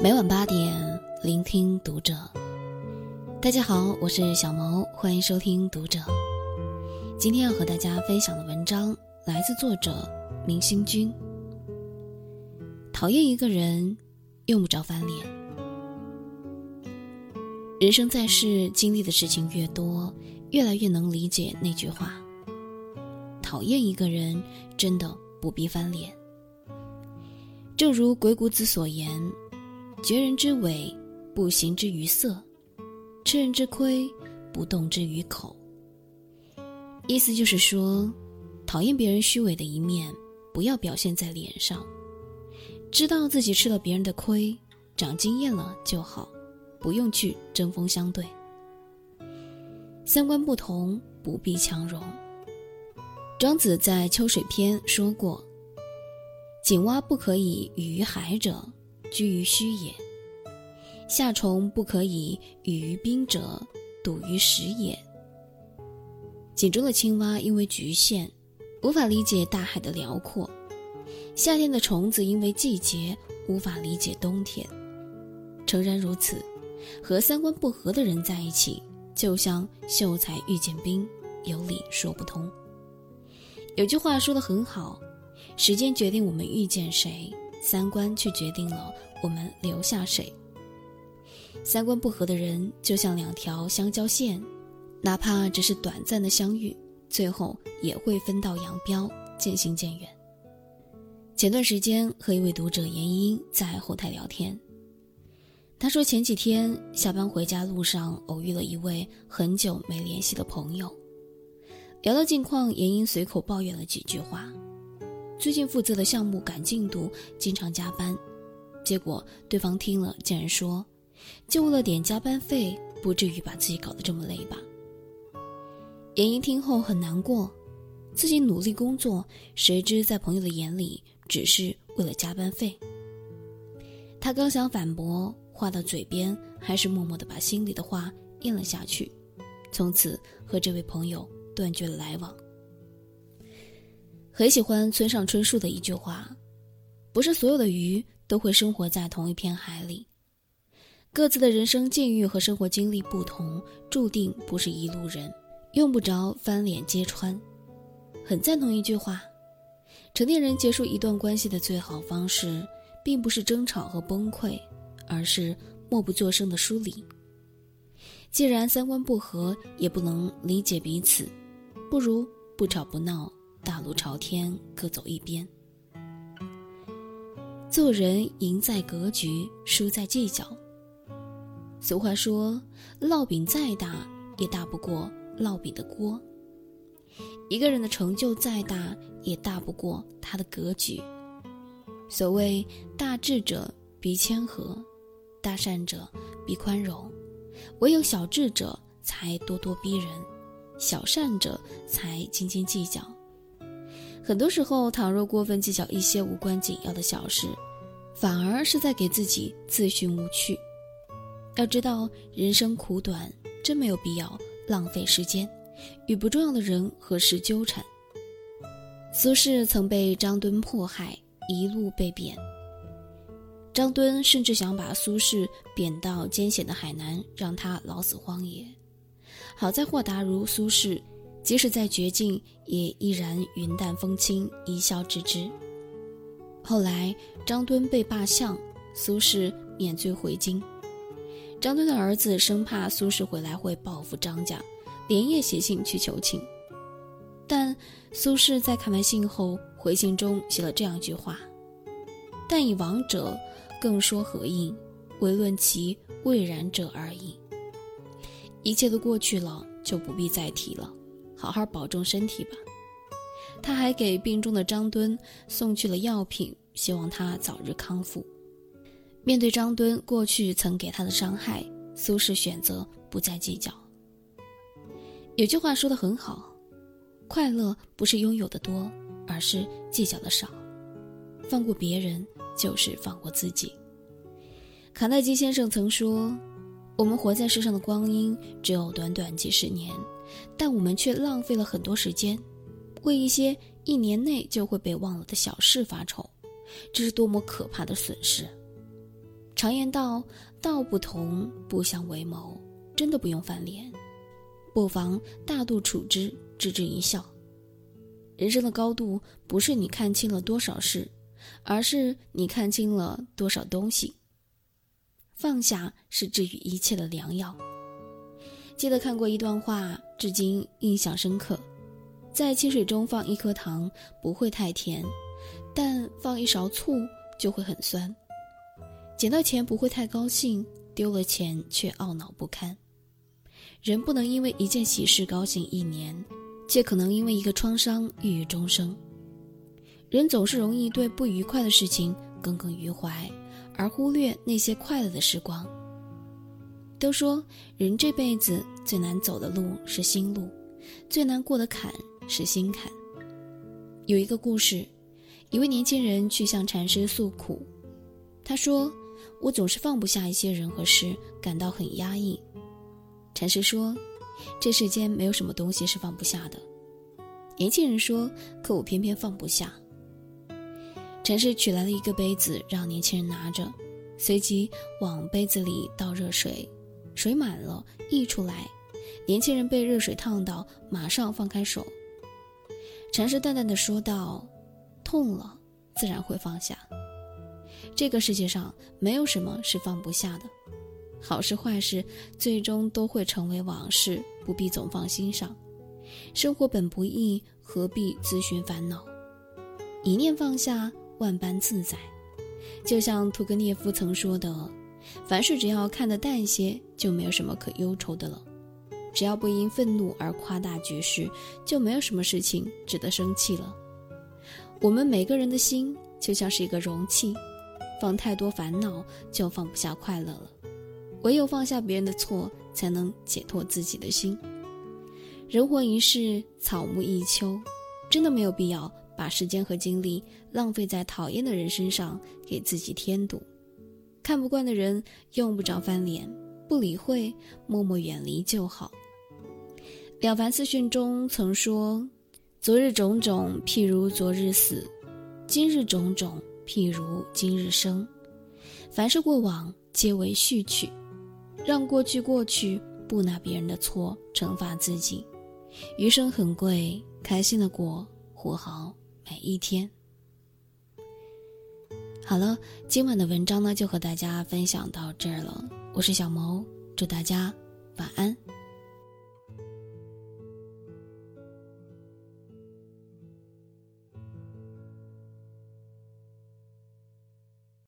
每晚八点，聆听读者。大家好，我是小毛，欢迎收听读者。今天要和大家分享的文章来自作者明星君。讨厌一个人，用不着翻脸。人生在世，经历的事情越多，越来越能理解那句话：讨厌一个人，真的不必翻脸。正如鬼谷子所言：“绝人之伪，不行之于色；吃人之亏，不动之于口。”意思就是说，讨厌别人虚伪的一面，不要表现在脸上。知道自己吃了别人的亏，长经验了就好，不用去针锋相对。三观不同，不必强融。庄子在《秋水篇》说过：“井蛙不可以语于海者，居于虚也；夏虫不可以语于冰者，笃于实也。”井中的青蛙因为局限，无法理解大海的辽阔。夏天的虫子因为季节无法理解冬天，诚然如此，和三观不合的人在一起，就像秀才遇见兵，有理说不通。有句话说的很好：时间决定我们遇见谁，三观却决定了我们留下谁。三观不合的人就像两条相交线，哪怕只是短暂的相遇，最后也会分道扬镳，渐行渐远。前段时间和一位读者严英在后台聊天，他说前几天下班回家路上偶遇了一位很久没联系的朋友，聊到近况，严英随口抱怨了几句话。最近负责的项目赶进度，经常加班，结果对方听了竟然说：“就为了点加班费，不至于把自己搞得这么累吧？”严英听后很难过，自己努力工作，谁知在朋友的眼里。只是为了加班费。他刚想反驳，话到嘴边，还是默默的把心里的话咽了下去，从此和这位朋友断绝了来往。很喜欢村上春树的一句话：“不是所有的鱼都会生活在同一片海里，各自的人生境遇和生活经历不同，注定不是一路人，用不着翻脸揭穿。”很赞同一句话。成年人结束一段关系的最好方式，并不是争吵和崩溃，而是默不作声的疏离。既然三观不合，也不能理解彼此，不如不吵不闹，大路朝天，各走一边。做人赢在格局，输在计较。俗话说：“烙饼再大，也大不过烙饼的锅。”一个人的成就再大，也大不过他的格局。所谓大智者必谦和，大善者必宽容，唯有小智者才咄咄逼人，小善者才斤斤计较。很多时候，倘若过分计较一些无关紧要的小事，反而是在给自己自寻无趣。要知道，人生苦短，真没有必要浪费时间。与不重要的人和事纠缠。苏轼曾被张敦迫害，一路被贬。张敦甚至想把苏轼贬到艰险的海南，让他老死荒野。好在豁达如苏轼，即使在绝境，也依然云淡风轻，一笑置之。后来张敦被罢相，苏轼免罪回京。张敦的儿子生怕苏轼回来会报复张家。连夜写信去求情，但苏轼在看完信后回信中写了这样一句话：“但以亡者，更说何应？唯论其未然者而已。”一切都过去了，就不必再提了，好好保重身体吧。他还给病中的张敦送去了药品，希望他早日康复。面对张敦过去曾给他的伤害，苏轼选择不再计较。有句话说的很好，快乐不是拥有的多，而是计较的少。放过别人就是放过自己。卡耐基先生曾说：“我们活在世上的光阴只有短短几十年，但我们却浪费了很多时间，为一些一年内就会被忘了的小事发愁，这是多么可怕的损失！”常言道：“道不同，不相为谋。”真的不用翻脸，不妨大度处之，置之一笑。人生的高度不是你看清了多少事，而是你看清了多少东西。放下是治愈一切的良药。记得看过一段话，至今印象深刻：在清水中放一颗糖不会太甜，但放一勺醋就会很酸。捡到钱不会太高兴，丢了钱却懊恼不堪。人不能因为一件喜事高兴一年，却可能因为一个创伤郁郁终生。人总是容易对不愉快的事情耿耿于怀，而忽略那些快乐的时光。都说人这辈子最难走的路是心路，最难过的坎是心坎。有一个故事，一位年轻人去向禅师诉苦，他说：“我总是放不下一些人和事，感到很压抑。”禅师说：“这世间没有什么东西是放不下的。”年轻人说：“可我偏偏放不下。”禅师取来了一个杯子，让年轻人拿着，随即往杯子里倒热水，水满了溢出来。年轻人被热水烫到，马上放开手。禅师淡淡的说道：“痛了，自然会放下。这个世界上没有什么是放不下的。”好事坏事，最终都会成为往事，不必总放心上。生活本不易，何必自寻烦恼？一念放下，万般自在。就像屠格涅夫曾说的：“凡事只要看得淡些，就没有什么可忧愁的了。只要不因愤怒而夸大局势，就没有什么事情值得生气了。”我们每个人的心就像是一个容器，放太多烦恼，就放不下快乐了。唯有放下别人的错，才能解脱自己的心。人活一世，草木一秋，真的没有必要把时间和精力浪费在讨厌的人身上，给自己添堵。看不惯的人，用不着翻脸，不理会，默默远离就好。了凡四训中曾说：“昨日种种，譬如昨日死；今日种种，譬如今日生。凡是过往，皆为序曲。”让过去过去，不拿别人的错惩罚自己。余生很贵，开心的过，活好每一天。好了，今晚的文章呢，就和大家分享到这儿了。我是小萌，祝大家晚安。